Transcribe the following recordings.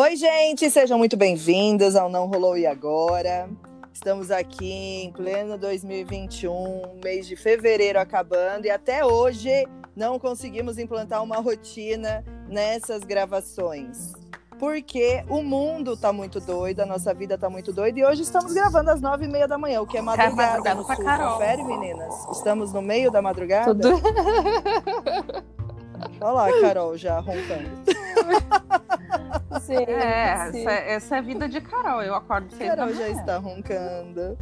Oi, gente, sejam muito bem-vindos ao Não Rolou e Agora. Estamos aqui em pleno 2021, mês de fevereiro acabando, e até hoje não conseguimos implantar uma rotina nessas gravações. Porque o mundo tá muito doido, a nossa vida tá muito doida, e hoje estamos gravando às nove e meia da manhã, o que é madrugada no sul. Confere, meninas? Estamos no meio da madrugada? Tudo. Olha lá, Carol já roncando. Gente, É, essa, essa é a vida de Carol. Eu acordo da Carol já manhã. está roncando.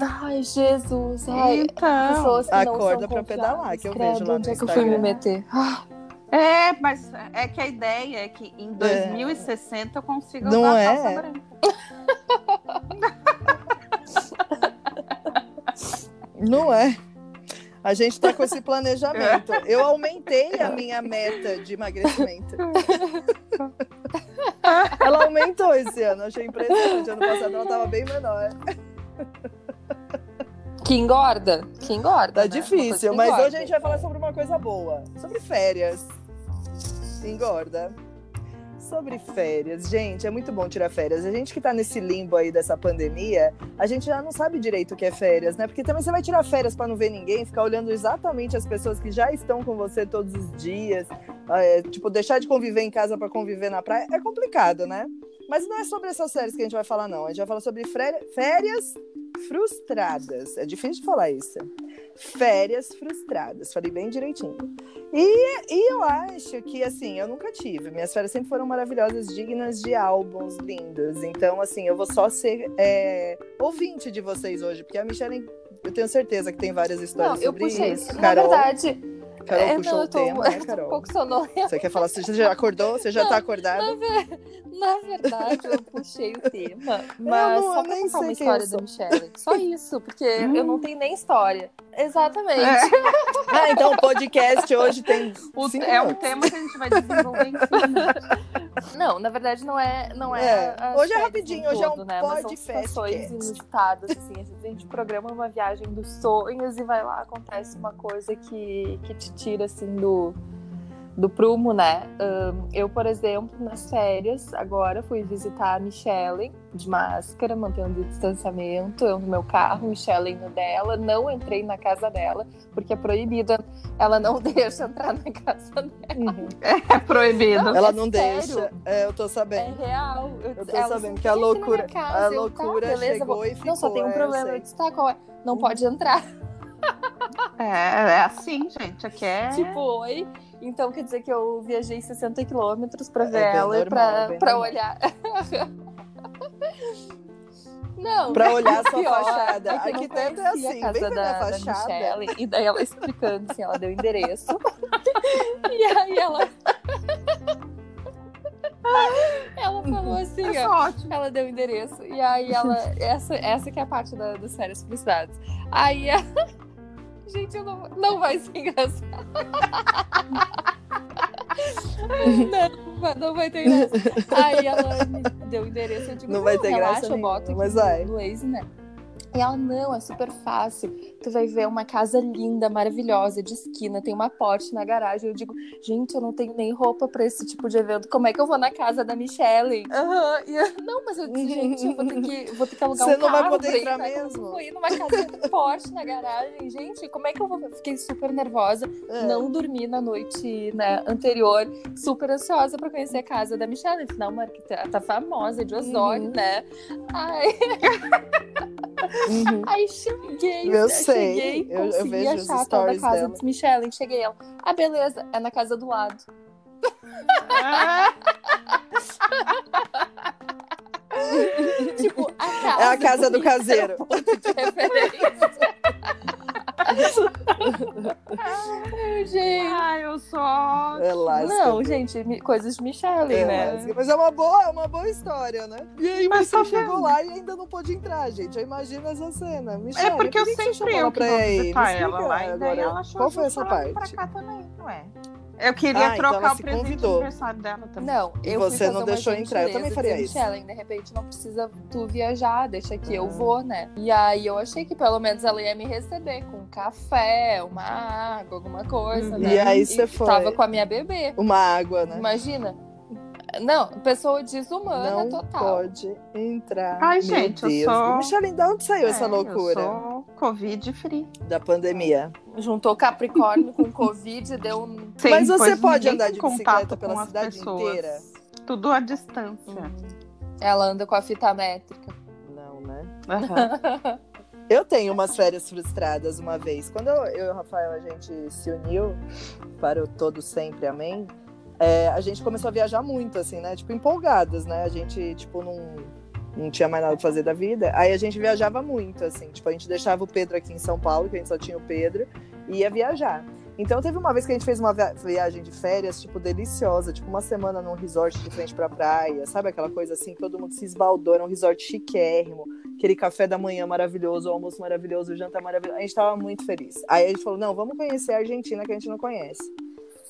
Ai, Jesus. Ai, Então, pessoas que não acorda pra pedalar, que eu confiáveis. vejo lá Onde no é que eu fui me meter? Ah, é, mas é que a ideia é que em 2060 eu consiga Não usar é? calça branca. Não é? A gente tá com esse planejamento. Eu aumentei a minha meta de emagrecimento. Ela aumentou esse ano, achei impressionante. Ano passado ela tava bem menor. Que engorda? Que engorda. Tá né? difícil, mas engorda. hoje a gente vai falar sobre uma coisa boa. Sobre férias. Engorda. Sobre férias. Gente, é muito bom tirar férias. A gente que tá nesse limbo aí dessa pandemia, a gente já não sabe direito o que é férias, né? Porque também você vai tirar férias pra não ver ninguém, ficar olhando exatamente as pessoas que já estão com você todos os dias. É, tipo, deixar de conviver em casa pra conviver na praia é complicado, né? Mas não é sobre essas férias que a gente vai falar, não. A gente vai falar sobre férias frustradas. É difícil de falar isso. Férias frustradas. Falei bem direitinho. E, e eu acho que, assim, eu nunca tive. Minhas férias sempre foram maravilhosas, dignas de álbuns lindos. Então, assim, eu vou só ser é, ouvinte de vocês hoje, porque a Michelle, eu tenho certeza que tem várias histórias Não, eu sobre puxei. isso. Na Carol, verdade, Carol é, puxou não, o eu tô, tema, né, eu tô um Carol? pouco sonolenta. Você quer falar? Você já acordou? Você já Não, tá acordada? Na, ver- na verdade, eu puxei o tema, mas não- só pra contar uma história da Michelle. Só isso, porque eu não tenho nem história. Exatamente. Ah, então o podcast hoje tem. O- é um tema que a gente vai desenvolver em cima. Não, na verdade não é, não é. É, hoje é rapidinho, hoje é um todo, né? Mas são podcast cast. inusitadas, assim. Às vezes a gente programa uma viagem dos sonhos e vai lá, acontece uma coisa que, que te tira, assim, do, do prumo, né? Ahn, eu, por exemplo, nas férias, agora fui visitar a Michelle de máscara, mantendo o distanciamento. Eu no meu carro, Michelle no dela. Não entrei na casa dela, porque é proibida. Ela não deixa entrar na casa dela. Uhum. É proibido. Ela é não sério. deixa. É, eu tô É sabendo. real. Eu tô ela sabendo que a "Vem aqui na loucura- casa." a Eu, loucura tá, beleza, chegou vou- e Não, só ficou, tem um é, eu problema. Eu disse, tá, qual é? Não pode entrar. É, é assim, gente. Aqui é. Tipo, oi. Então quer dizer que eu viajei 60 quilômetros pra ver É ela e normal, pra, bem pra normal. olhar. Não. Pra olhar a sua pior fachada. é não Arquiteto é assim, a casa da, da. Michelle, e daí ela explicando assim, ela deu o endereço. e aí ela. ela falou assim, É ó. ótimo. Ela deu o endereço. E aí ela. Essa, essa que é a parte da, das férias frustradas. Aí a. Gente, não, não vai ser engraçado. não, vai- não vai ter graça. Aí ela me deu o endereço. Eu digo, Não vai ter relaxa, graça eu boto nenhuma, mas vai. no Waze, né? E ela, não, é super fácil. Tu vai ver uma casa linda, maravilhosa, de esquina, tem uma Porsche na garagem. Eu digo, gente, eu não tenho nem roupa pra esse tipo de evento. Como é que eu vou na casa da Michelle? Eu, não, mas eu disse, gente, eu vou ter que, vou ter que alugar Você um não vai carro poder entrar né? Como mesmo? eu Vou ir numa casa Porsche na garagem. Gente, como é que eu vou? Fiquei super nervosa. É. Não dormi na noite né, anterior, super ansiosa pra conhecer a casa da Michelle. Eu disse, Não, Marquita, ela tá famosa, de Osório, Uhum. né? Ai, Uhum. Aí cheguei, Eu sei, cheguei, eu- eu consegui os achar a tal da casa dela. dos Michelle. Cheguei ela. Ah, beleza, é na casa do lado. Ah, tipo, a casa. É a casa do bonita, caseiro. era o ponto de referência. Ai, gente. Ai, eu só. É lasca. Não, gente, coisas de Michelle, É né? Mas é uma boa, é uma boa história, né? E aí Mas você tá chegou lá e ainda não pôde entrar, gente. Eu imagino essa cena. Michelle, É porque eu sempre eu ela que pra vou visitar ela lá. E daí agora. ela achou Qual foi essa parte? pra cá também, ué. Eu queria Ah, então trocar ela o se presente convidou. de aniversário dela também. Não, E eu você não deixou entrar, eu também faria isso. Michelle, de repente não precisa tu viajar, deixa que eu Ah. vou, né? E aí eu achei que pelo menos ela ia me receber com um café, uma água, alguma coisa, Uhum. né? E aí você foi. Tava com a minha bebê. Uma água, né? Imagina. Não, pessoa desumana não total. pode entrar. Ai, Meu gente, eu Deus. sou- Micheline, de onde saiu essa É, loucura Eu sou Covid free. da pandemia? Juntou Capricórnio com Covid e deu um. Sim, Mas você pode andar de bicicleta pela cidade pessoas. inteira? Tudo à distância. Ela anda com a fita métrica. Não, né? Eu tenho umas férias frustradas uma vez. Quando eu, eu e o Rafael a gente se uniu para o Todo Sempre Amém, é, a gente começou a viajar muito, assim, né? Tipo, empolgadas, né? A gente, tipo, não, não tinha mais nada pra fazer da vida. Aí a gente viajava muito, assim. Tipo, a gente deixava o Pedro aqui em São Paulo, que a gente só tinha o Pedro, e ia viajar. Então teve uma vez que a gente fez uma via- viagem de férias, tipo, deliciosa, tipo, uma semana num resort de frente pra praia, sabe aquela coisa assim, todo mundo se esbaldou, era um resort chiquérrimo, aquele café da manhã maravilhoso, o almoço maravilhoso, o jantar maravilhoso. A gente tava muito feliz. Aí a gente falou: não, vamos conhecer a Argentina que a gente não conhece.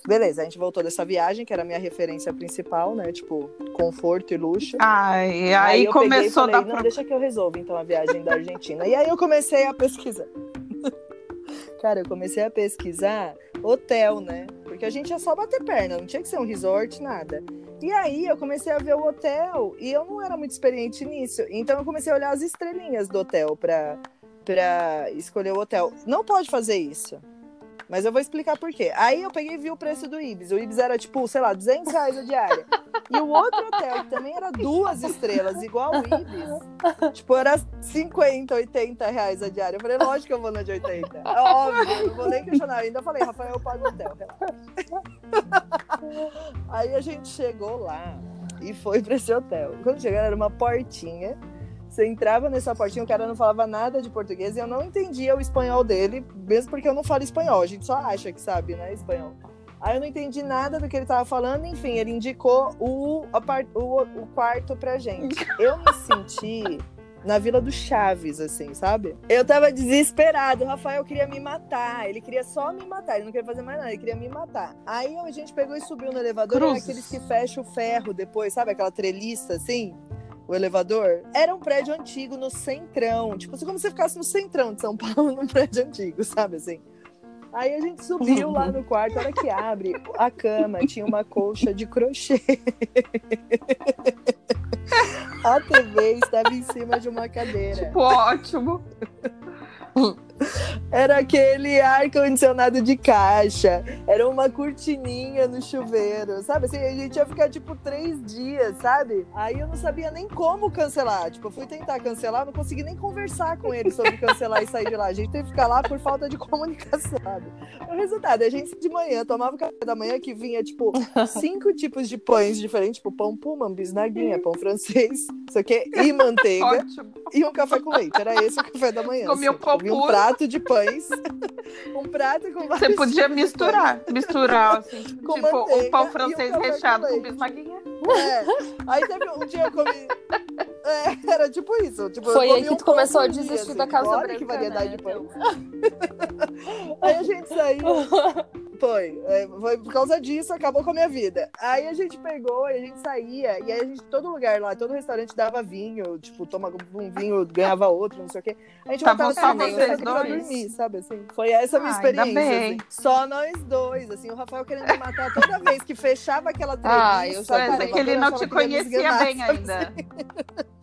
Beleza, a gente voltou dessa viagem, que era a minha referência principal, né? Tipo, conforto e luxo. Ai, aí, começou a dar não, pro- deixa que eu resolvo então a viagem da Argentina. E aí eu comecei a pesquisar. Cara, eu comecei a pesquisar hotel, né? Porque a gente ia só bater perna, não tinha que ser um resort, nada. E aí eu comecei a ver o hotel e eu não era muito experiente nisso. Então eu comecei a olhar as estrelinhas do hotel pra, pra escolher o hotel. Não pode fazer isso. Mas eu vou explicar por quê. Aí eu peguei e vi o preço do Ibis. O Ibis era tipo, sei lá, 200 reais a diária. E o outro hotel, que também era duas estrelas, igual o Ibis, tipo, era 50, 80 reais a diária. Eu falei, lógico que eu vou na de 80. É óbvio, não vou nem questionar. Eu ainda falei, Rafael, eu pago o hotel. relaxa. Aí a gente chegou lá e foi pra esse hotel. Quando chegou, era uma portinha. Você entrava nessa portinha, o cara não falava nada de português e eu não entendia o espanhol dele, mesmo porque eu não falo espanhol. A gente só acha que sabe, né, espanhol. Aí eu não entendi nada do que ele tava falando, enfim, ele indicou o, o, o quarto pra gente. Eu me senti na Vila do Chaves, assim, sabe? Eu tava desesperado, o Rafael queria me matar, ele queria só me matar, ele não queria fazer mais nada, ele queria me matar. Aí a gente pegou e subiu no elevador, Cruzes. aqueles que fecham o ferro depois, sabe? Aquela treliça, assim, o elevador. Era um prédio antigo no centrão, tipo, como se ficasse no centrão de São Paulo, num prédio antigo, sabe assim? Aí a gente subiu lá no quarto, a hora que abre a cama, tinha uma colcha de crochê. A TV estava em cima de uma cadeira. Tipo, ótimo. Era aquele ar-condicionado de caixa. Era uma cortininha no chuveiro. Sabe assim? A gente ia ficar tipo três dias, sabe? Aí eu não sabia nem como cancelar. Tipo, eu fui tentar cancelar, não consegui nem conversar com ele sobre cancelar e sair de lá. A gente teve que ficar lá por falta de comunicação. sabe? O resultado, a gente de manhã tomava o café da manhã que vinha, tipo, cinco tipos de pães diferentes, tipo pão puma, bisnaguinha, pão francês, isso aqui, e manteiga Ótimo. e um café com leite. Era esse o café da manhã. Comia assim. o pão um puro. Prato de pães, um prato com vários Você podia misturar. Misturar, assim. Com tipo, o manteiga pão francês café com bisnaguinha. pães. É. Aí teve um dia eu comi. É, era tipo isso. Tipo, Foi aí que um tu começou pão a desistir assim. da Casa Olha Branca, que variedade né? de pães. Aí a gente saiu. Foi, é, foi por causa disso, acabou com a minha vida. Aí a gente pegou e a gente saía, e aí a gente, todo lugar lá, todo restaurante dava vinho, tipo, tomava um vinho, ganhava outro, não sei o quê. A gente voltava só pra vocês dois? dormir, sabe assim? Foi essa a minha Ah, experiência. assim. Só nós dois, assim, o Rafael querendo me matar toda vez que fechava aquela Ah, treliça. eu é que ele não te ele conhecia bem sabe ainda. assim?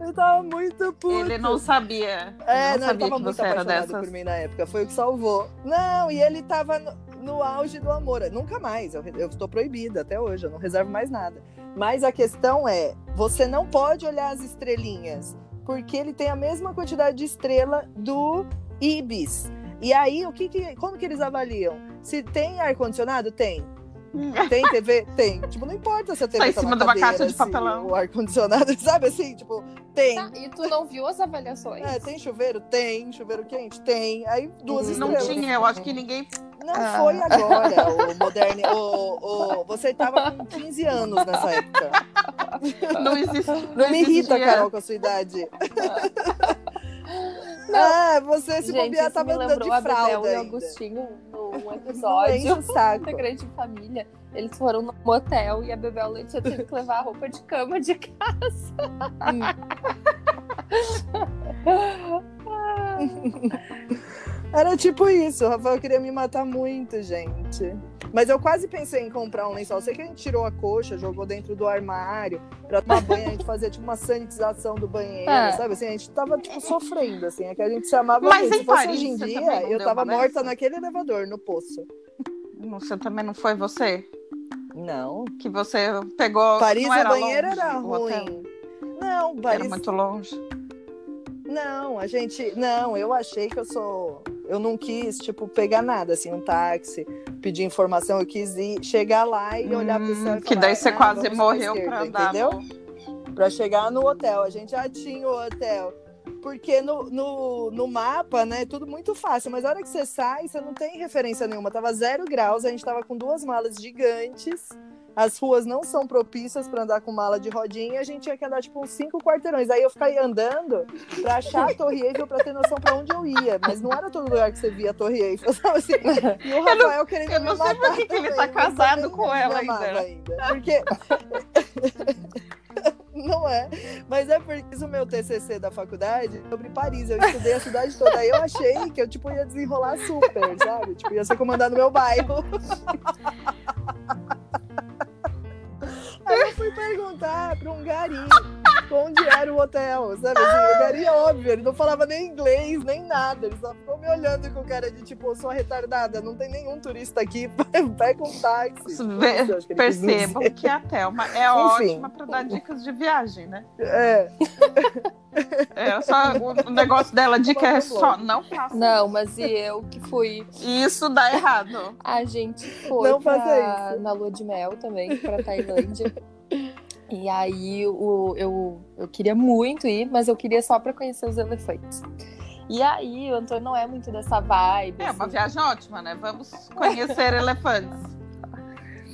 Eu tava muito puto. Ele não sabia. É, não não, ele sabia tava que muito você apaixonado por mim na época. Foi o que salvou. Não, e ele tava no, no auge do amor. Nunca mais. Eu, estou proibida até hoje. Eu não reservo mais nada. Mas a questão é: você não pode olhar as estrelinhas. Porque ele tem a mesma quantidade de estrela do Ibis. E aí, o que, que como que eles avaliam? Se tem ar-condicionado? Tem. Tem TV? Tem. Tipo, não importa se a TV Tá em tá cima de uma cadeira, caixa de papelão. O ar-condicionado, sabe assim? Tipo, tem. Tá, e tu não viu as avaliações? É, tem chuveiro? Tem. Chuveiro quente? Tem. Aí duas Não estrelas. tinha, eu acho que ninguém. Não Ah. foi agora, o moderno. O, o, você tava com 15 anos nessa época. Não existe. Não me irrita. Carol, com a sua idade. Ah, você se bobear tava me andando de a fralda e ainda. Agostinho num Não episódio da Grande Família. Eles foram no motel e a Bebel Leite teve que levar a roupa de cama de casa. Era tipo isso, o Rafael queria me matar muito, gente. Mas eu quase pensei em comprar um lençol. Sei que a gente tirou a coxa, jogou dentro do armário. Pra tomar banho, a gente fazia tipo uma sanitização do banheiro, É. sabe? Assim, a gente tava tipo sofrendo, assim. É que a gente se amava Mas muito. Se fosse Paris, hoje em dia, eu tava morta naquele elevador, no poço. Você também não foi você? Não. Que você pegou. Paris, não o era banheiro longe, era o ruim. Não, Era Paris. muito longe. Não, a gente. Não, eu achei que eu sou. Eu não quis, tipo, pegar nada, assim, um táxi, pedir informação. Eu quis ir, chegar lá e olhar pro céu Hum, que falar, daí você "Ah, quase morreu esquerda", pra andar. Entendeu? no- Pra chegar no hotel. A gente já tinha o hotel. Porque no, no, no mapa, né, tudo muito fácil. Mas a hora que você sai, você não tem referência nenhuma. Tava zero graus, a gente tava com duas malas gigantes. As ruas não são propícias para andar com mala de rodinha. E a gente tinha que andar, tipo, uns cinco quarteirões. Aí eu ficava andando pra achar a Torre Eiffel pra ter noção pra onde eu ia. Mas não era todo lugar que você via a Torre Eiffel. sabe assim? E o Rafael querendo eu não me sei por matar que ele tá casado com ela amava ainda. Porque... Não é, mas é porque o meu TCC da faculdade é sobre Paris. Eu estudei a cidade toda. Aí eu achei que eu tipo ia desenrolar super, sabe? Tipo, ia ser comandado no meu bairro. Aí eu fui perguntar para um gari onde era o hotel, sabe? Assim, o gari, óbvio, ele não falava nem inglês, nem nada. Ele só ficou me olhando com cara de tipo, eu sou retardada, não tem nenhum turista aqui, pega um táxi. Que Percebam que a Thelma é Enfim. ótima pra dar dicas de viagem, né? É, É só o negócio dela de que é só não faça. Não, mas e eu que fui. Isso dá errado. A gente foi Não faça pra- isso. na lua de mel também, pra Tailândia. E aí o, eu, eu queria muito ir, mas eu queria só pra conhecer os elefantes. E aí o Antônio não é muito dessa vibe. É uma assim. viagem ótima, né? Vamos conhecer elefantes.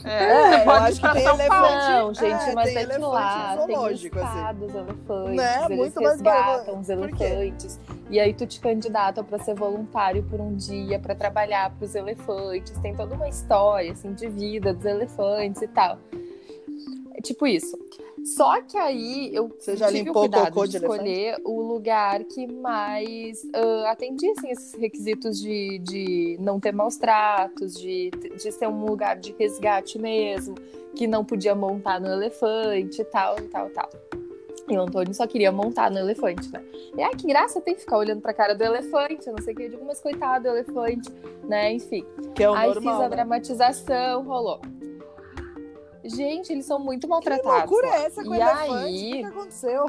É, É, você eu pode ir pra São Paulo. elefante- Não, gente, é, mas tem é que lá tem assim. estados elefantes, Né? eles Muito resgatam os elefantes. E aí tu te candidata para ser voluntário por um dia, para trabalhar para os elefantes. Tem toda uma história, assim, de vida dos elefantes e tal. É tipo isso. Só que aí eu Você já tive limpou o o cuidado cocô de de escolher o lugar que mais ah, atendia assim, esses requisitos de, de não ter maus tratos, de, de ser um lugar de resgate mesmo, que não podia montar no elefante e tal, e tal, e tal. E o Antônio só queria montar no elefante, né? E ai, que graça tem ficar olhando pra cara do elefante, não sei o que. Eu digo, mas coitado do elefante, né? Enfim. que é o aí normal. fiz a né? dramatização, rolou. Gente, eles são muito Que maltratados. loucura lá. é essa com e elefante? aí... O que que aconteceu?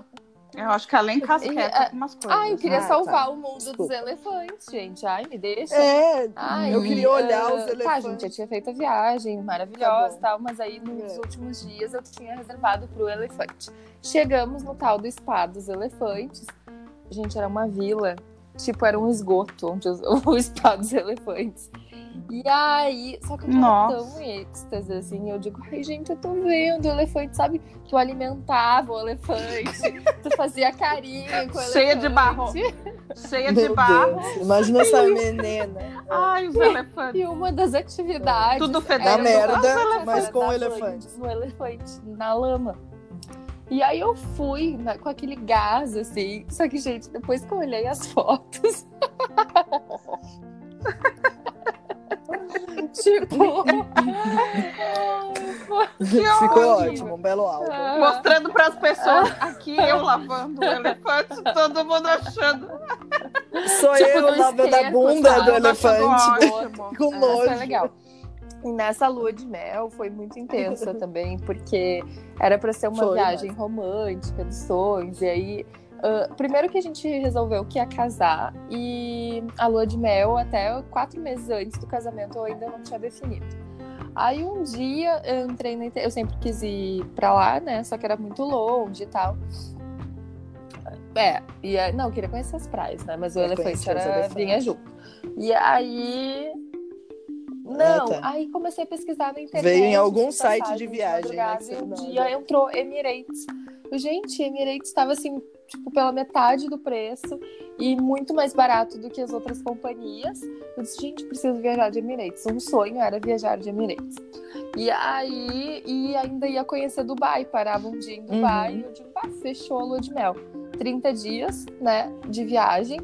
Eu acho que além casqueta, E, é, algumas coisas. Ai, eu queria Ah, salvar tá. o mundo Desculpa. dos elefantes, gente. Ai, me deixa. É, Ai, eu queria olhar os ah, Tá, elefantes. gente, eu tinha feito a viagem Tá maravilhosa e tal, mas aí nos É. últimos dias eu tinha reservado pro elefante. Chegamos no tal do spa dos elefantes. Gente, era uma vila, tipo, era um esgoto onde os- o spa dos elefantes. E aí, só que eu tava Nossa. tão em êxtase, assim, eu digo, ai, gente, eu tô vendo o elefante, sabe? Tu alimentava o elefante, tu fazia carinho com o elefante. Cheia de barro. Cheia de Meu barro. Deus, imagina essa menina. Ai, os elefantes. E uma das atividades. Tudo fedendo. Da merda, mas com o elefante. No elefante, na lama. E aí eu fui né, com aquele gás, assim. Só que, gente, depois que eu olhei as fotos. tipo. Ficou ótimo, um belo álbum. ah, Mostrando para as pessoas aqui eu lavando o elefante, todo mundo achando. Sou Tipo, eu lavando a bunda sabe? do elefante. Com Ah, nojo. foi legal. E nessa lua de mel foi muito intensa também, porque era para ser uma Foi, viagem romântica dos sonhos. E aí, ah, primeiro que a gente resolveu que ia casar, e a lua de mel, até quatro meses antes do casamento, eu ainda não tinha definido. Aí um dia eu entrei na internet, eu sempre quis ir pra lá, né? Só que era muito longe e tal. É, e não, eu queria conhecer as praias, né? Mas o Eu elefante era elefantes. vinha junto. E aí. Não, tá. aí comecei a pesquisar na internet. Veio em algum site de viagem, né, e um não- dia entrou Emirates. Gente, Emirates estava assim, tipo, pela metade do preço e muito mais barato do que as outras companhias. Eu disse, gente, preciso viajar de Emirates. Um sonho era viajar de Emirates. E aí, e ainda ia conhecer Dubai, parava um dia em Dubai Uhum. e eu digo, pá, fechou a lua de mel. 30 dias, né, de viagem.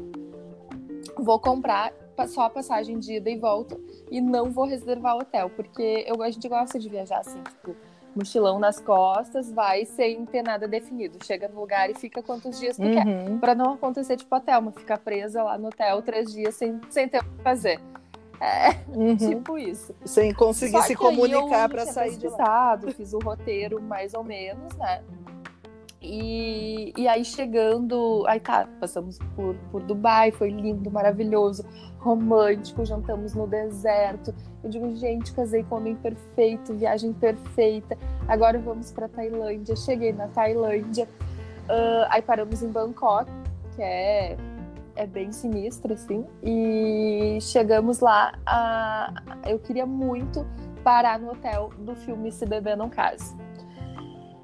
Vou comprar só a passagem de ida e volta e não vou reservar hotel, porque eu, a gente gosta de viajar assim, tipo, mochilão nas costas, vai sem ter nada definido. Chega no lugar e fica quantos dias tu quer. Uhum. Pra não acontecer tipo a Thelma, ficar presa lá no hotel três dias sem, sem ter o que fazer. É, Uhum. tipo isso. Sem conseguir Só se comunicar para sair de lá. Fiz o roteiro mais ou menos, né? E, e aí chegando, aí tá, passamos por, por Dubai, foi lindo, maravilhoso, romântico, jantamos no deserto. Eu digo, gente, casei com homem perfeito, viagem perfeita. Agora vamos para Tailândia. Cheguei na Tailândia, ah, aí paramos em Bangkok, que é é bem sinistro, assim. E chegamos lá, a... eu queria muito parar no hotel do filme Se Beber Não Case.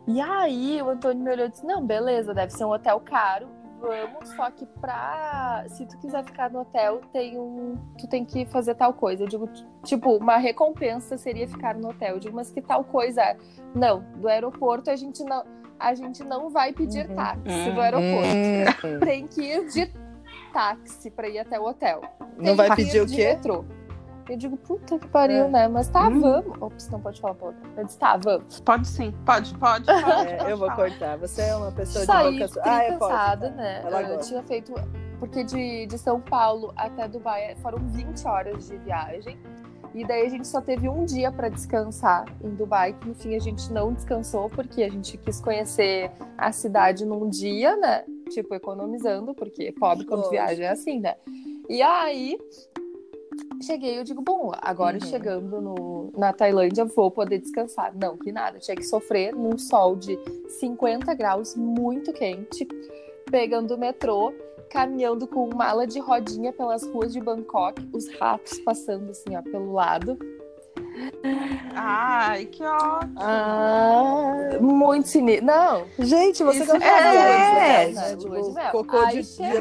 E aí o Antônio me olhou e disse, não, beleza, deve ser um hotel caro, vamos, só que pra... Se tu quiser ficar no hotel, tem um... tu tem que fazer tal coisa. Eu digo, tipo, uma recompensa seria ficar no hotel. Eu digo, mas que tal coisa? Não, do aeroporto a gente não... A gente não vai pedir Uhum. táxi do aeroporto Hum. tem que ir de táxi pra ir até o hotel. Não Tem vai que pedir ir o de quê? metrô. Eu digo, puta que pariu, É. né? Mas tá, Hum. vamos. Ops, não pode falar palavrão. Eu disse, tá, vamos. Pode sim, pode, pode. pode, É, pode eu vou cortar. Você é uma pessoa de Saí boca sua. tri Ah, é, cansada, tá. né? Ela Eu gosta. tinha feito... Porque de, de São Paulo até Dubai foram 20 horas de viagem. E daí a gente só teve um dia pra descansar em Dubai, que no fim a gente não descansou, porque a gente quis conhecer a cidade num dia, né? Tipo, economizando, porque pobre quando viaja é assim, né? E aí, cheguei eu digo, bom, agora Uhum. chegando no, na Tailândia, vou poder descansar. Não, que nada, tinha que sofrer num sol de 50 graus, muito quente, pegando o metrô, caminhando com mala de rodinha pelas ruas de Bangkok, os ratos passando assim, ó, pelo lado. Ai, que ótimo. Ah, Muito sinistro. Não, gente, você Isso gosta é, lua de O mel. cocô Aí de, de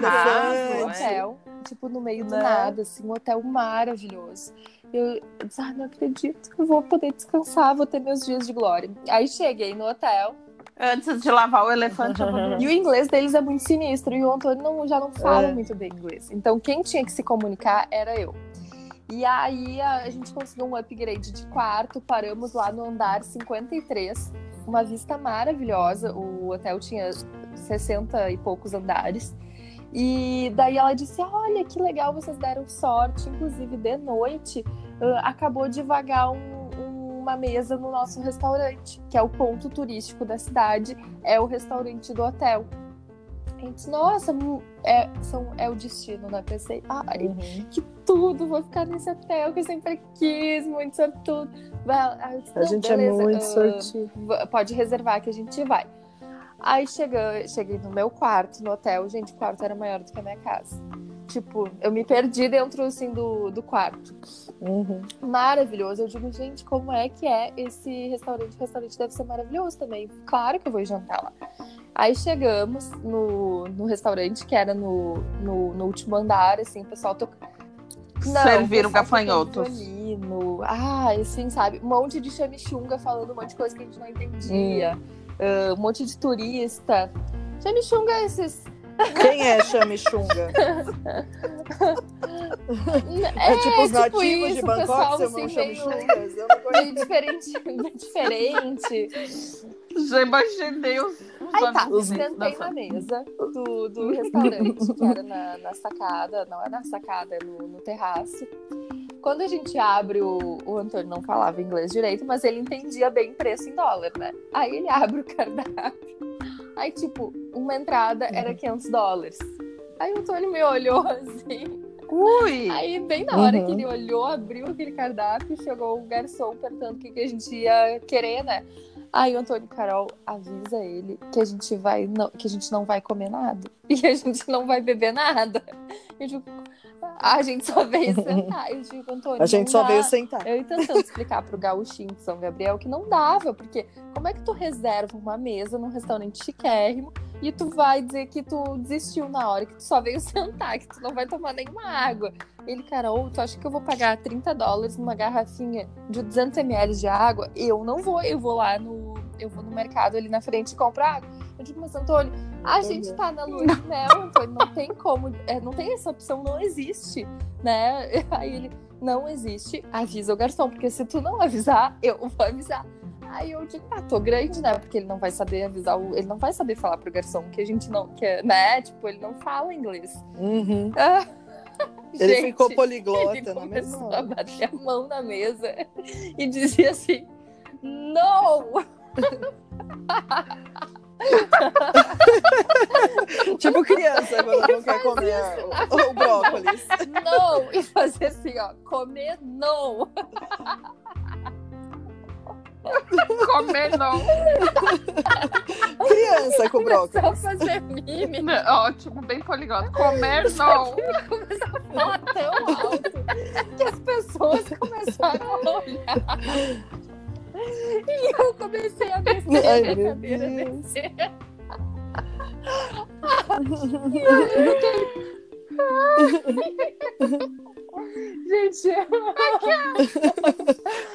tipo, no meio do Né? nada, assim, um hotel maravilhoso. Eu disse, ah, não acredito, eu vou poder descansar, vou ter meus dias de glória. Aí cheguei no hotel, Antes de lavar o elefante, e o inglês deles é muito sinistro, e o Antônio não, já não fala É. muito bem inglês. Então, quem tinha que se comunicar era eu. E aí, a gente conseguiu um upgrade de quarto, paramos lá no andar 53, uma vista maravilhosa. O hotel tinha 60 e poucos andares. E daí ela disse: Olha que legal, vocês deram sorte. Inclusive, de noite, ah, acabou de vagar um- uma mesa no nosso restaurante, que é o ponto turístico da cidade, é o restaurante do hotel. A gente disse, nossa, é, são, é o destino, né? Pensei, ai, Uhum. que tudo, vou ficar nesse hotel que eu sempre quis, muito sortudo. Disse, A "Não, gente é beleza, muito ah, sortido. v- Pode reservar que a gente vai. Aí chega, cheguei no meu quarto, no hotel, gente, o quarto era maior do que a minha casa. Tipo, eu me perdi dentro, assim, do, do quarto. Uhum. Maravilhoso. Eu digo, gente, como é que é esse restaurante? O restaurante deve ser maravilhoso também. Claro que eu vou jantar lá. Aí chegamos no, no restaurante, que era no, no, no último andar, assim, o pessoal tocando. Serviram gafanhotos. Ah, assim, sabe? Um monte de chamichunga falando um monte de coisa que a gente não entendia. Ah, um monte de turista. Chamichunga é esses. Quem é chamichunga? É, É, tipo os tipo nativos isso, de o Bangkok pessoal, que assim, meio- chamichungas? Conheço. meio diferente. meio diferente. Já imaginei os, Aí tá, sentei na mesa do, do restaurante, que era na, na sacada, não é na sacada, é no, no terraço. Quando a gente abre, o, o Antônio não falava inglês direito, mas ele entendia bem preço em dólar, né? Aí ele abre o cardápio. Aí, tipo, uma entrada era 500 dólares. Aí o Antônio me olhou assim. Ui! Aí, bem na hora Uhum. que ele olhou, abriu aquele cardápio, chegou o garçom perguntando o que, que a gente ia querer, né? Aí o Antônio Carol avisa ele que a gente vai não, que a gente não vai comer nada e a gente não vai beber nada. Eu digo, a gente só veio sentar. Eu digo, Antônio, A gente só dá. veio sentar. Eu tentando explicar pro gauchinho de São Gabriel que não dava, porque como é que tu reserva uma mesa num restaurante chiquérrimo e tu vai dizer que tu desistiu na hora, que tu só veio sentar, que tu não vai tomar nenhuma água. Ele, Carol, tu acha que eu vou pagar 30 dólares numa garrafinha de 200 ml de água? Eu não vou, eu vou lá no, eu vou no mercado ali na frente e compro água. Eu digo, mas Antônio, A gente tá na lua de mel, Antônio, não tem como, é, não tem essa opção, não existe, né? Aí ele, não existe, avisa o garçom, porque se tu não avisar, eu vou avisar. Aí eu digo, ah, tô grande, né? Porque ele não vai saber avisar, o... ele não vai saber falar pro garçom que a gente não quer, né? Tipo, ele não fala inglês. Uhum. Ah, Ele gente, ficou poliglota ele na mesma começou a hora. bater a mão na mesa e dizia assim: Não! Tipo criança, quando não quer comer o, o brócolis. Não! E fazer assim, ó, comer não! Comer não. Criança com Começou a brócolis. fazer mime, Ótimo, bem poliglota. Comer não. começou a falar tão alto que as pessoas começaram a olhar. E eu comecei a descer Ai, a meu cadeira, Deus. descer. Gente,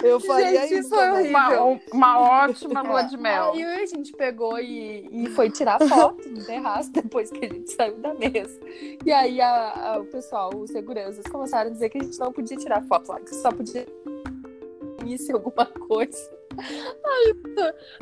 Eu faria Gente, isso foi. Uma, uma ótima lua de mel. Aí a gente pegou e, e foi tirar foto no terraço depois que a gente saiu da mesa. E aí a- a- o pessoal, os seguranças, começaram a dizer que a gente não podia tirar foto lá, que só podia isso alguma coisa. Aí,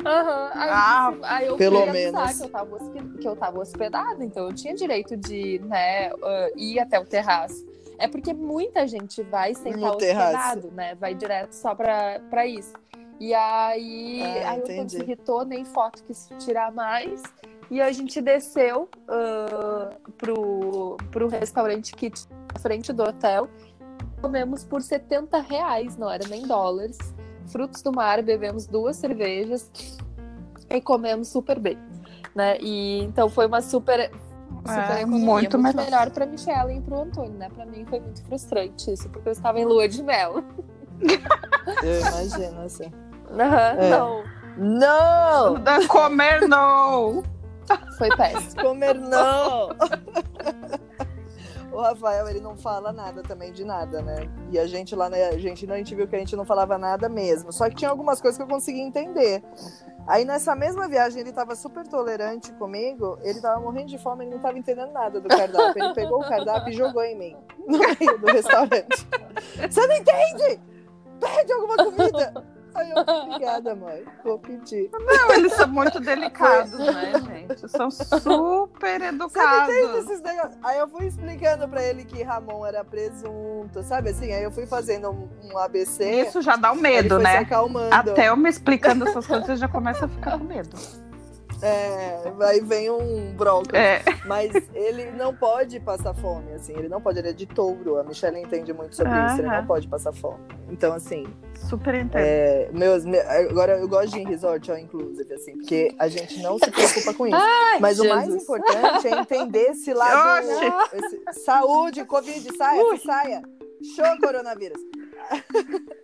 aham, aí, Ah, aí eu pelo menos. que eu, tava, que eu tava hospedada, então eu tinha direito de né, ah, ir até o terraço. É porque muita gente vai sem No estar terraço. hospedado, né? Vai direto só pra, pra isso. E aí, Ah, aí eu não irritou, nem foto quis tirar mais. E a gente desceu ah, pro, pro restaurante que na frente do hotel. Comemos por 70 reais, não era nem dólares. Frutos do mar, bebemos duas cervejas e comemos super bem. Né? E então foi uma super, super É, economia, muito melhor. melhor para Michelle e para o Antônio, né? Para mim foi muito frustrante isso, porque eu estava em lua de mel. Eu imagino assim. Aham, É. Não, Não! Da- Comer não. foi péssimo. Comer não! O Rafael, ele não fala nada também de nada, né? E a gente lá, né, a gente, a gente viu que a gente não falava nada mesmo. Só que tinha algumas coisas que eu conseguia entender. Aí nessa mesma viagem ele tava super tolerante comigo, ele tava morrendo de fome, ele não tava entendendo nada do cardápio. Ele pegou o cardápio e jogou em mim, no meio do restaurante. Você não entende? Pede alguma comida! Aí eu, obrigada, mãe, vou pedir. Não, eles são muito delicados, né, gente? São super educados. Esses negócios. Aí eu fui explicando pra ele que Ramon era presunto, sabe assim? Aí eu fui fazendo um, um ABC. Isso já dá um ele medo, né? acalmando. Até eu me explicando essas coisas, eu já começo a ficar com medo. É, aí vem um brócolis. É, Mas ele não pode passar fome, assim. Ele não pode, ele é de touro. A Michelle entende muito sobre isso. Ele não pode passar fome. Então, assim, super entendo. é, meus, me- agora eu gosto de ir em resort, ó, inclusive, assim, porque a gente não se preocupa com isso. Ai, Mas o mais Jesus. importante é entender esse lado. Esse- saúde, Covid, saia, saia. Show, coronavírus.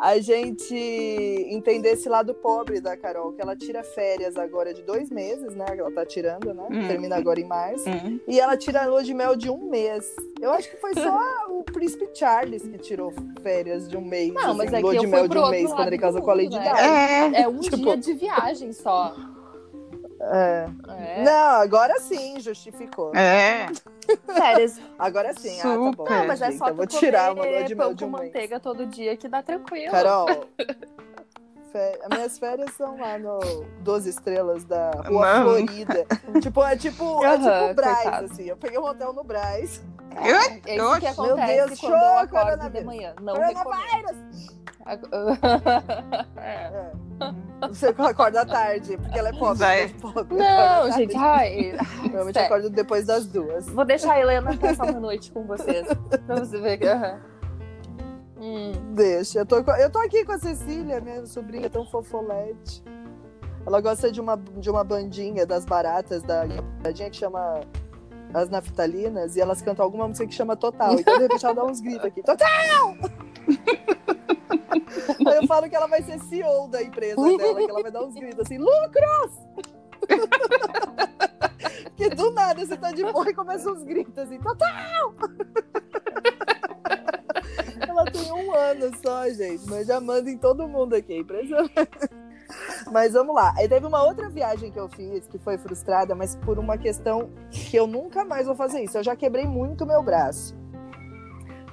A gente entender esse lado pobre da Carol, que ela tira férias agora de dois meses, né? que Ela tá tirando, né? Hum. Termina agora em março. Hum. E ela tira a lua de mel de um mês. Eu acho que foi só o príncipe Charles que tirou férias de um mês. Não, mas assim, é lua que de eu mel de um outro mês, quando ele casou com a Lady né? Di. É, É um Tipo- dia de viagem só. É. É. Não, agora sim, justificou. é. Férias. Agora sim. Ah, tá bom. Super. Não, mas é Então só eu vou tirar uma comer lua de pão de com mês. manteiga todo dia que dá tranquilo. Carol, fé- as minhas férias são lá no 12 Estrelas da Rua Não. Florida. tipo, é tipo, é Aham, tipo o Braz, coitado. assim. Eu peguei um hotel no Braz. É isso que Oxe, meu acontece Deus, quando eu show, acordo de manhã. Não. Coronavírus! É. Você acorda à tarde, porque ela é pobre. Vai. é pobre, Não, gente, ai, Normalmente sério. acordo depois das duas. Vou deixar a Helena passar uma noite com vocês. Pra você ver que. Hum. Deixa. Eu tô, eu tô aqui com a Cecília, minha sobrinha tão fofolete. Ela gosta de uma, de uma bandinha das baratas, da bandinha que chama As Naftalinas, e elas cantam alguma música que chama Total. Então, de repente, ela dá uns gritos aqui. Total! Aí eu falo que ela vai ser CEO da empresa dela, que ela vai dar uns gritos assim, lucros! Porque do nada você tá de boa e começa uns gritos assim, total! Ela tem um ano só, gente, mas já manda em todo mundo aqui, é impressionante. Mas vamos lá. Aí teve uma outra viagem que eu fiz que foi frustrada, mas por uma questão que eu nunca mais vou fazer isso. Eu já quebrei muito meu braço.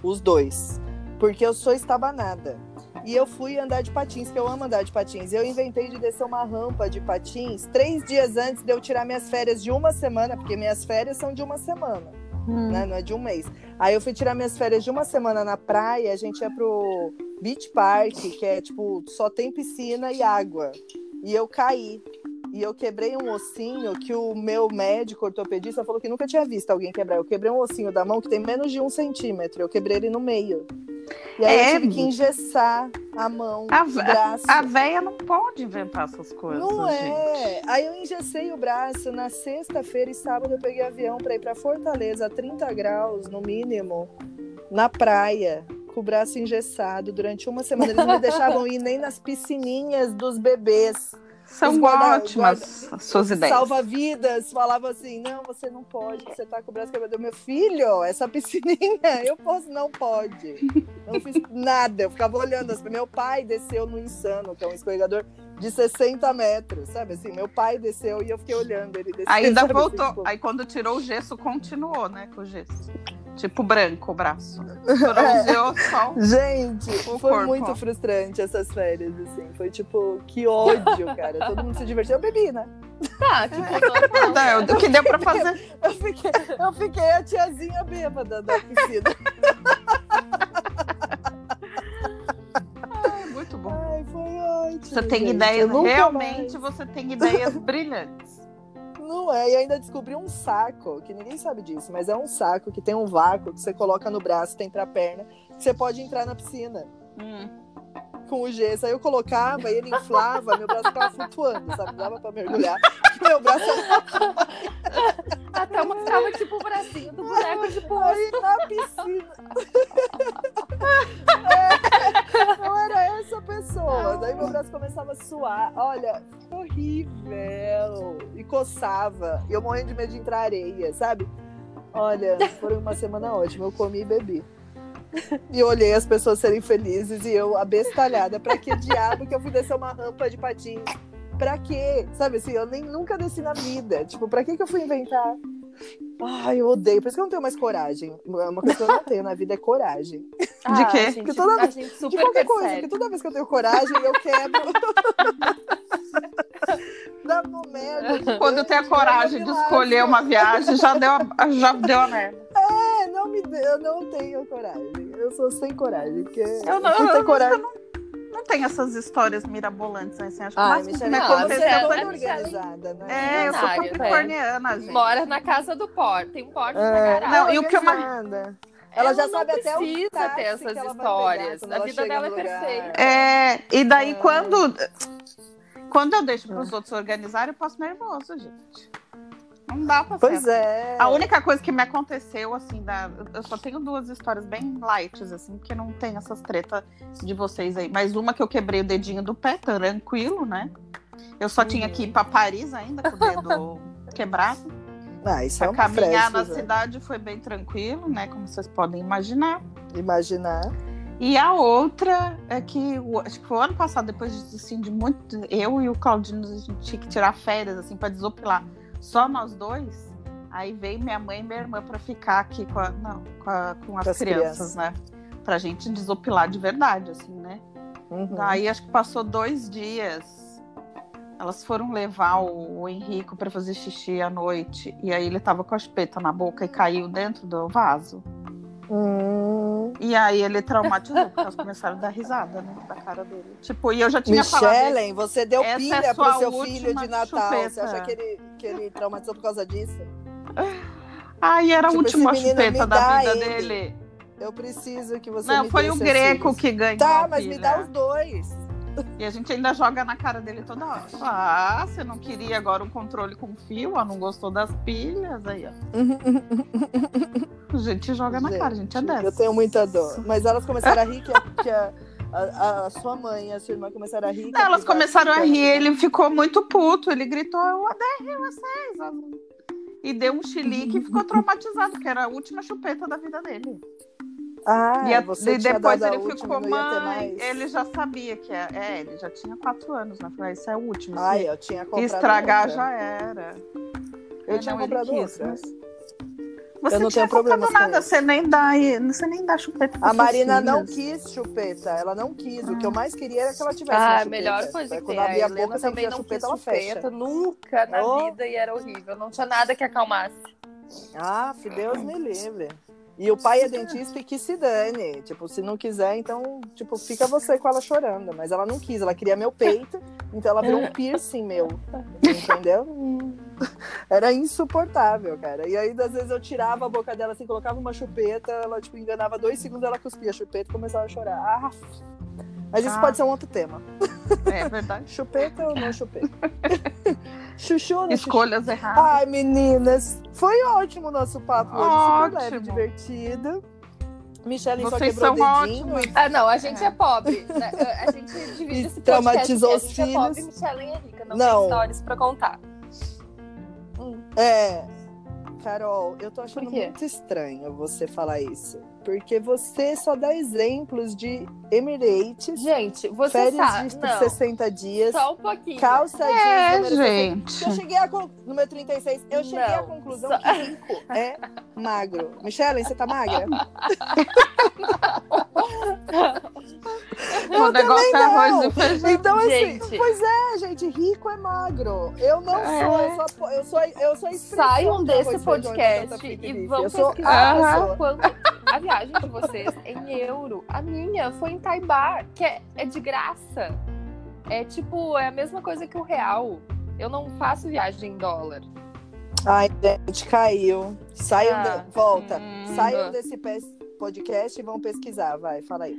Os dois. Porque eu sou estabanada. E eu fui andar de patins, que eu amo andar de patins. Eu inventei de descer uma rampa de patins três dias antes de eu tirar minhas férias de uma semana, porque minhas férias são de uma semana, Hum. né? Não é de um mês. Aí eu fui tirar minhas férias de uma semana na praia, a gente ia pro Beach Park, que é tipo, só tem piscina e água. E eu caí. E eu quebrei um ossinho que o meu médico ortopedista falou que nunca tinha visto alguém quebrar. Eu quebrei um ossinho da mão que tem menos de um centímetro. Eu quebrei ele no meio. E aí É, eu tive que engessar a mão, A o braço. A véia não pode inventar essas coisas, Não gente. é. Aí eu engessei o braço na sexta-feira e sábado eu peguei avião para ir para Fortaleza, a 30 graus no mínimo, na praia, com o braço engessado durante uma semana. Eles não me deixavam ir nem nas piscininhas dos bebês. São guarda- ótimas as suas ideias. Salva-vidas falava assim: não, você não pode, você tá com o braço quebrado. Meu filho, essa piscininha, eu posso, não pode. Não fiz nada, eu ficava olhando. assim, Meu pai desceu no Insano, que é um escorregador de 60 metros, sabe assim? Meu pai desceu e eu fiquei olhando ele descer. Ainda sabe, assim, voltou. tipo, Aí quando tirou o gesso, continuou, né, com o gesso. Tipo branco o braço. Bronzeou só. Gente, O foi corpo. muito frustrante essas férias, assim. Foi tipo, que ódio, cara. Todo mundo se divertiu. Eu bebi, né? Tá, tipo, normal. Não, o que deu pra fazer. Eu fiquei, eu fiquei a tiazinha bêbada da piscina. Muito bom. Ai, foi ótimo. Você tem gente. ideias, realmente mais- você tem ideias brilhantes. Não é, e ainda descobri um saco, que ninguém sabe disso, mas é um saco que tem um vácuo que você coloca no braço, tem pra perna, que você pode entrar na piscina Hum. Com o gesso. Aí eu colocava e ele inflava, meu braço ficava flutuando, sabe? Dava pra mergulhar. Meu braço Até mostrava, tipo, o bracinho do boneco de posto. aí na piscina. É, eu era essa pessoa. Daí meu braço começava a suar. Olha, horrível. E coçava. E eu morrendo de medo de entrar areia, sabe? Olha, foi uma semana ótima. Eu comi e bebi. E olhei as pessoas serem felizes e eu abestalhada. Pra que diabo que eu fui descer uma rampa de patins? Pra quê? Sabe assim, eu nem nunca desci na vida. Tipo, pra que que eu fui inventar? Ai, eu odeio. Por isso que eu não tenho mais coragem. Uma coisa que eu não tenho na vida é coragem. De quê? A gente, toda a gente De super qualquer coisa. percebe. Porque toda vez que eu tenho coragem, eu quebro. Dá uma merda. Quando tem a gigante, coragem eu de escolher uma viagem, já deu a, já deu a merda. É, não me eu não tenho coragem. Eu sou sem coragem. Porque Eu não- eu- tem coragem. Não tem essas histórias mirabolantes? Assim, acho que Ai, me não, aconteceu é Michelle- organizada, né? É, eu sou capricorniana, gente. Mora na casa do Porto, tem um Porto na É, garagem. Não, e o que eu mais- organizada. Ela já não sabe até o ter essas ela histórias. pegar A ela vida dela é perfeita. É, e daí É. quando quando eu deixo para os outros organizarem, eu passo nervoso, gente. Não dá pra Pois ser. é. A única coisa que me aconteceu, assim, da... eu só tenho duas histórias bem light, assim, porque não tem essas tretas de vocês aí. Mas uma que eu quebrei o dedinho do pé, tranquilo, né? Eu só tinha que ir pra Paris ainda com o dedo quebrado. Ah, isso é Pra uma caminhar na festa, cidade foi bem tranquilo, né? Como vocês podem imaginar. Imaginar. E a outra é que, acho que foi o ano passado, depois de, assim, de muito. Eu e o Claudino, a gente tinha que tirar férias, assim, pra desopilar. Só nós dois. Aí veio minha mãe e minha irmã pra ficar aqui com, a, não, com, a- com as Com as crianças, né? Pra gente desopilar de verdade, assim, né? Uhum. Daí acho que passou dois dias. Elas foram levar o, o Henrico pra fazer xixi à noite. E aí ele tava com a chupeta na boca e caiu dentro do vaso. Hum. E aí ele traumatizou, porque elas começaram a dar risada, né? Da cara dele. Tipo, e eu já tinha falado. desse- Michelen, você deu é pilha sua pro seu filho última de Natal. Você chupeta. acha que ele, que ele traumatizou por causa disso? Ai, era a Tipo, última esse menino chupeta da vida ele. dele. Eu preciso que você Não, me foi o Greco filhos. que ganhou. Tá, a mas me dá os dois. E a gente ainda joga na cara dele toda hora. Ah, você não queria agora um controle com fio? ó, não gostou das pilhas? Aí, ó. A gente joga na cara, a gente é dessa. Eu tenho muita dor. Mas elas começaram a rir que, a, que a, a- a sua mãe e a sua irmã começaram a rir. que Não, elas começaram a que rir, ele ficou muito puto. Ele gritou, eu odeio vocês. E deu um chilique e ficou traumatizado, porque era a última chupeta da vida dele. Ah, e, a- você e depois ele ficou, mãe, mais. ele já sabia que é. É, ele já tinha quatro anos, né? Falei, esse é o último. Ai, eu tinha comprado estragar outra. já era. Eu É, tinha não, comprado quis, outra. mas- Você Eu não tinha tenho comprado com nada, isso. você nem dá, você nem dá chupeta A Marina não quis chupeta, ela não quis. O que eu Ah. mais queria era que ela tivesse Ah, chupeta. melhor coisa que Quando tem. Abria a boca, também não chupeta, quis ela fecha. chupeta, nunca na Oh. vida, e era horrível. Não tinha nada que acalmasse. Ah, se Deus me livre. E o pai é dentista e que se dane. Tipo, se não quiser, então, tipo, fica você com ela chorando. Mas ela não quis, ela queria meu peito, então ela virou um piercing meu. Entendeu? Era insuportável, cara. E aí, às vezes, eu tirava a boca dela assim, colocava uma chupeta, ela, tipo, enganava dois segundos, ela cuspia a chupeta e começava a chorar. Ah, mas isso Ah. pode ser um outro tema. É verdade. Chupeta ou não chupeta? chuchu ou não chuchu? Escolhas erradas. Ai, meninas, foi ótimo o nosso papo hoje, super leve, Ótimo. divertido. Michelle só Vocês quebrou o são dedinho. ótimos. Ah, não, a gente É. é, pobre. né? A gente divide esse Traumatizou podcast. os A gente é pobre, filhos. Michelle é rica. Não, Não. tem histórias pra contar. É, Carol, eu tô achando muito estranho você falar isso. Porque você só dá exemplos de Emirates, Gente, você férias sabe. de Não, 60 dias, só um pouquinho. calça jeans É, número 60. gente. Eu cheguei a con... número 36, eu cheguei à Não, conclusão só- que rico é magro. Michelle, você tá magra? O negócio é não. arroz e feijão. Então, assim, Gente. pois é, gente, rico é magro. Eu não É. sou, eu sou, eu sou, eu sou Saiam desse podcast e vão Eu sou pesquisar quando a viagem de vocês é em euro. A minha foi em Taibá, que é, é de graça. É tipo, é a mesma coisa que o real. Eu não faço viagem em dólar. Ai, gente, caiu. Saiam, Ah, de- volta. hum. Saiam desse pes- podcast e vão pesquisar, vai, fala aí.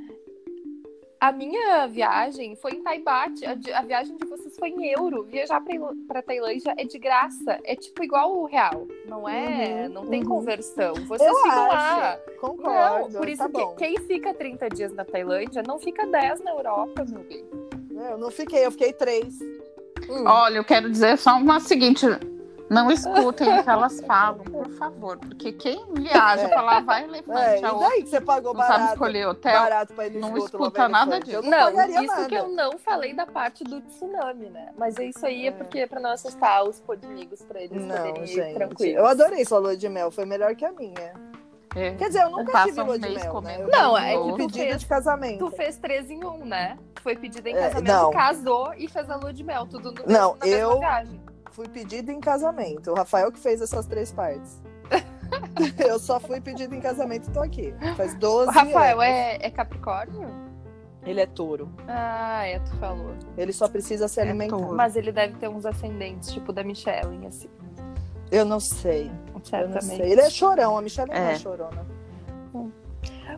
A minha viagem foi em Taibá. A, a viagem de vocês foi em euro. Viajar pra Tailândia é de graça. É tipo igual o real. Não é? Uhum, não tem uhum. conversão. Vocês Eu ficam acho. lá. Concordo. Não, por isso tá que bom. quem fica 30 dias na Tailândia não fica 10 na Europa, meu bem. Eu não fiquei, eu fiquei três. Olha, eu quero dizer só uma seguinte. Não escutem o que elas falam, por favor. Porque quem viaja É. pra lá vai É, elefante. e a outra daí que você pagou não sabe barato? escolher hotel. Barato pra ir no não escuta nada disso. Não, Não, isso nada. que eu não falei da parte do tsunami, né? Mas isso aí é, É. porque é pra não assustar os podmigos pra eles Não, poderem ir gente. tranquilos. Eu adorei sua lua de mel, foi melhor que a minha. É. Quer dizer, eu nunca tive um lua de mel, né? Eu Não, é que tu pedido fez- de casamento. Tu fez três em um, né? Foi pedida em É, casamento, não. casou e fez a lua de mel, tudo no Não, na mesma eu- viagem. Fui pedido em casamento. O Rafael que fez essas três partes. eu só fui pedido em casamento e tô aqui. Faz 12 O Rafael anos. é, é Capricórnio? Ele é touro. Ah, é, tu falou. Ele só precisa se É alimentar. touro. Mas ele deve ter uns ascendentes, tipo da Michelle, assim. Eu não sei. Eu não Certamente. sei. Ele é chorão, a Michelle não é É. chorona.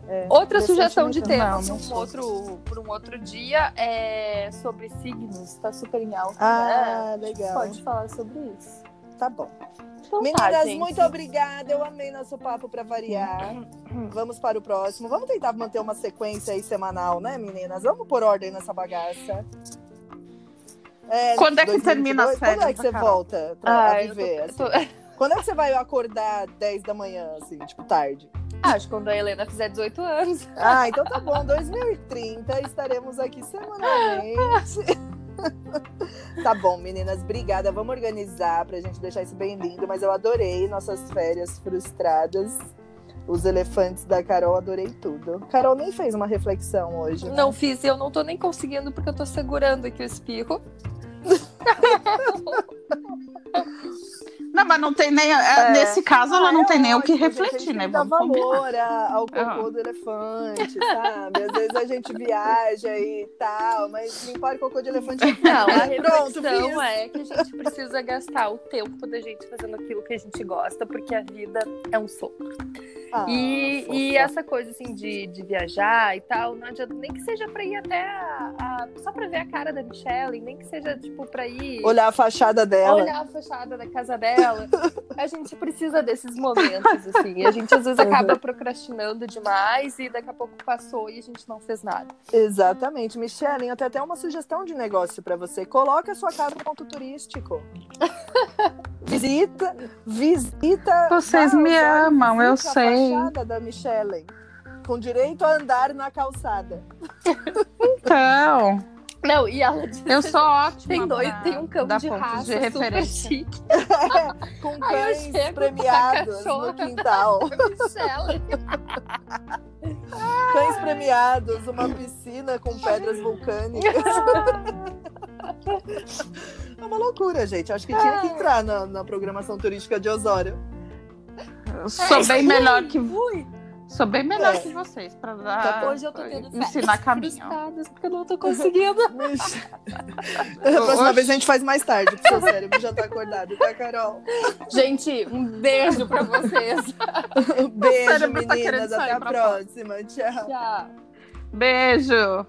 É, Outra sugestão de tema para um, outro, pra um outro dia é sobre signos. Tá super em alta, né? Ah, legal. Pode falar sobre isso. Tá bom. Então Meninas, tá, muito obrigada. Eu amei nosso papo pra variar. Vamos para o próximo. Vamos tentar manter uma sequência aí semanal, né, meninas? Vamos pôr ordem nessa bagaça. É, Quando é que 2022? termina as Quando é que você Carol? volta pra Ah, tô- viver? eu assim? tô- Quando é que você vai acordar 10 da manhã, assim, tipo, tarde? Acho que quando a Helena fizer 18 anos. Ah, então tá bom. 2030 estaremos aqui semanalmente. tá bom, meninas, obrigada. Vamos organizar pra gente deixar isso bem lindo, mas eu adorei nossas férias frustradas. Os elefantes da Carol, adorei tudo. Carol nem fez uma reflexão hoje. né? Não fiz eu não tô nem conseguindo porque eu tô segurando aqui o espirro. Não, mas não tem nem. é, Nesse caso, ela não Ah, tem é nem o que refletir, né? tem Vamos combinar. valor a- ao cocô Ah. do elefante, sabe? Às vezes a gente viaja e tal, mas limpar o cocô de elefante é Não, a Pronto, reflexão fiz. é que a gente precisa gastar o tempo da gente fazendo aquilo que a gente gosta, porque a vida é um sopro. Ah, e, fofa. e essa coisa assim de, de viajar e tal, não adianta nem que seja pra ir até a, a- só pra ver a cara da Michelle, nem que seja tipo pra ir Olhar a fachada dela. olhar a fachada da casa dela. a gente precisa desses momentos, assim. A gente às vezes acaba procrastinando demais e daqui a pouco passou e a gente não fez nada. Exatamente. Michelle, eu tenho até uma sugestão de negócio pra você. Coloca a sua casa no ponto turístico. visita, visita. Vocês me amam, eu sei. A fachada da Michelle. Com direito a andar na calçada. Então, Não, e ela disse, eu sou ótima. tem, dois, pra tem um campo de raça de super referência. chique. Com Aí eu cães chego com a premiados no quintal. Cães premiados, uma piscina com pedras vulcânicas. É uma loucura, gente. Acho que tinha que entrar na, na programação turística de Osório. Eu sou bem melhor que Fui. sou bem melhor É. que vocês para dar Hoje eu tô tendo Ah, ensinar caminho. porque eu não tô conseguindo. A próxima vez a gente faz mais tarde, porque seu cérebro já tá acordado, tá, Carol? Gente, um beijo pra vocês. Beijo, cérebro tá meninas. sair Até a fora. próxima. Tchau. Tchau. Beijo.